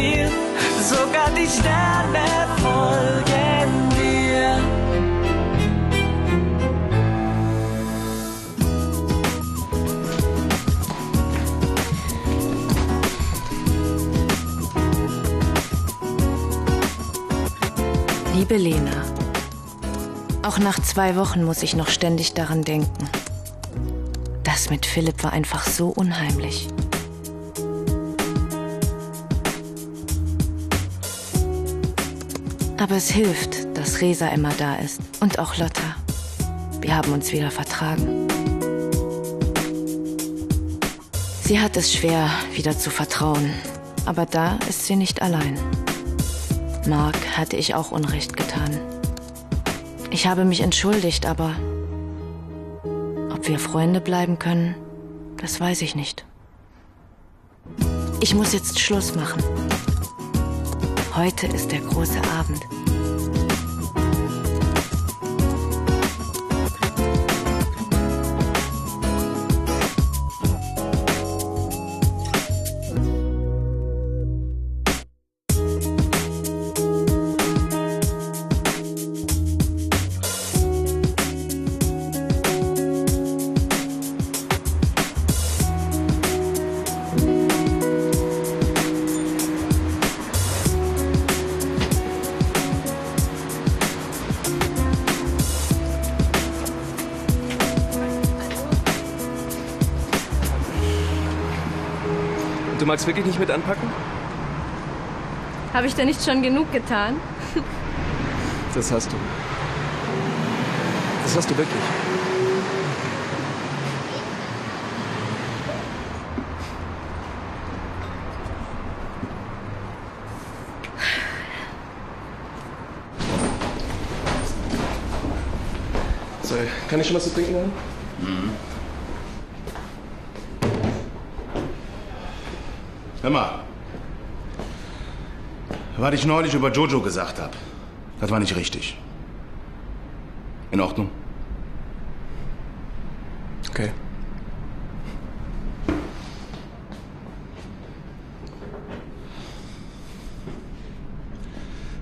dir, sogar die Sterne folgen dir. Liebe Lena, auch nach zwei Wochen muss ich noch ständig daran denken. Das mit Philipp war einfach so unheimlich. Aber es hilft, dass Resa immer da ist und auch Lotta. Wir haben uns wieder vertragen. Sie hat es schwer, wieder zu vertrauen, aber da ist sie nicht allein. Mark hatte ich auch Unrecht getan. Ich habe mich entschuldigt, aber ob wir Freunde bleiben können, das weiß ich nicht. Ich muss jetzt Schluss machen. Heute ist der große Abend. Du magst wirklich nicht mit anpacken? Habe ich da nicht schon genug getan? Das hast du. Das hast du wirklich. So, kann ich schon was zu trinken haben? Hör mal. Was ich neulich über Jojo gesagt habe, das war nicht richtig. In Ordnung? Okay.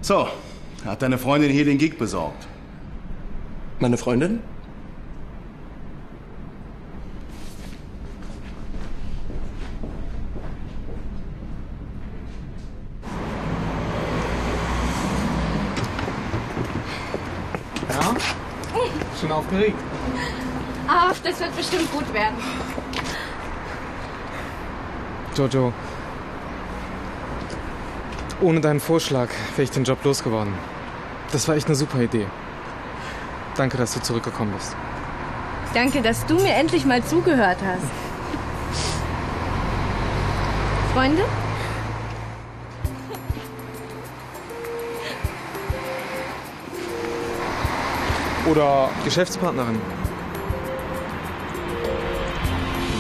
So, hat deine Freundin hier den Gig besorgt? Meine Freundin? Ja? Schon aufgeregt. Ach, das wird bestimmt gut werden. Jojo. Ohne deinen Vorschlag wäre ich den Job losgeworden. Das war echt eine super Idee. Danke, dass du zurückgekommen bist. Danke, dass du mir endlich mal zugehört hast. Freunde? Oder Geschäftspartnerin.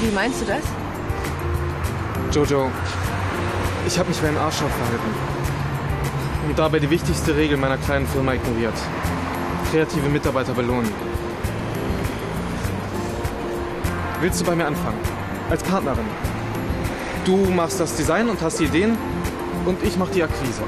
Wie meinst du das? Jojo, ich habe mich wie ein Arschloch verhalten. Und dabei die wichtigste Regel meiner kleinen Firma ignoriert. Kreative Mitarbeiter belohnen. Willst du bei mir anfangen? Als Partnerin. Du machst das Design und hast die Ideen und ich mach die Akquise.